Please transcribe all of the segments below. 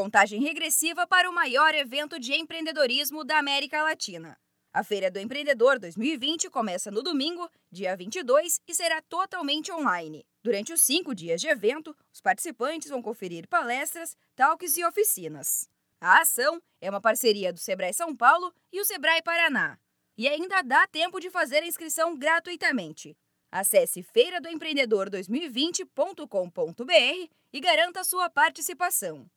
contagem regressiva para o maior evento de empreendedorismo da América Latina. A Feira do Empreendedor 2020 começa no domingo, dia 22, e será totalmente online. Durante os cinco dias de evento, os participantes vão conferir palestras, talks e oficinas. A ação é uma parceria do Sebrae São Paulo e o Sebrae Paraná. E ainda dá tempo de fazer a inscrição gratuitamente. Acesse feiradoempreendedor2020.com.br e garanta sua participação.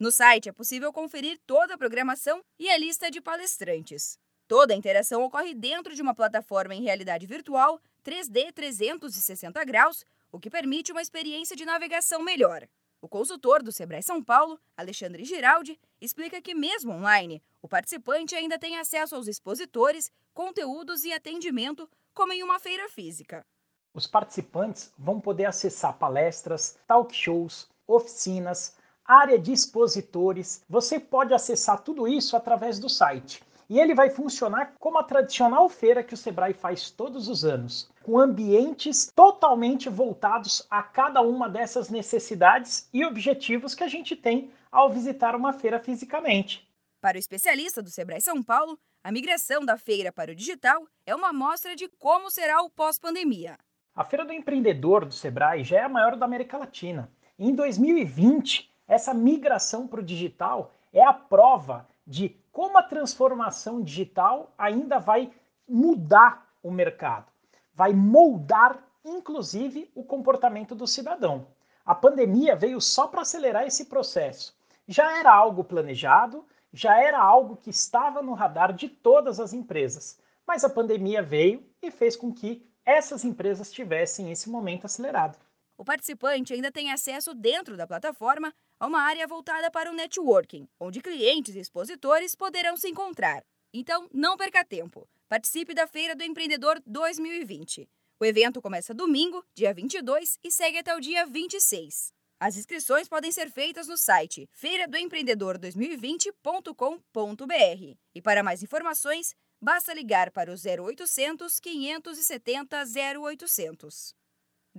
No site é possível conferir toda a programação e a lista de palestrantes. Toda a interação ocorre dentro de uma plataforma em realidade virtual 3D 360 graus, o que permite uma experiência de navegação melhor. O consultor do Sebrae São Paulo, Alexandre Giraldi, explica que, mesmo online, o participante ainda tem acesso aos expositores, conteúdos e atendimento, como em uma feira física. Os participantes vão poder acessar palestras, talk shows, oficinas, área de expositores. Você pode acessar tudo isso através do site. E ele vai funcionar como a tradicional feira que o Sebrae faz todos os anos, com ambientes totalmente voltados a cada uma dessas necessidades e objetivos que a gente tem ao visitar uma feira fisicamente. Para o especialista do Sebrae São Paulo, a migração da feira para o digital é uma amostra de como será o pós-pandemia. A Feira do Empreendedor do Sebrae já é a maior da América Latina. Em 2020, essa migração para o digital é a prova de como a transformação digital ainda vai mudar o mercado, vai moldar, inclusive, o comportamento do cidadão. A pandemia veio só para acelerar esse processo. Já era algo planejado, já era algo que estava no radar de todas as empresas, mas a pandemia veio e fez com que essas empresas tivessem esse momento acelerado. O participante ainda tem acesso dentro da plataforma a uma área voltada para o networking, onde clientes e expositores poderão se encontrar. Então, não perca tempo. Participe da Feira do Empreendedor 2020. O evento começa domingo, dia 22, e segue até o dia 26. As inscrições podem ser feitas no site feiradoempreendedor2020.com.br. E para mais informações, basta ligar para o 0800 570 0800.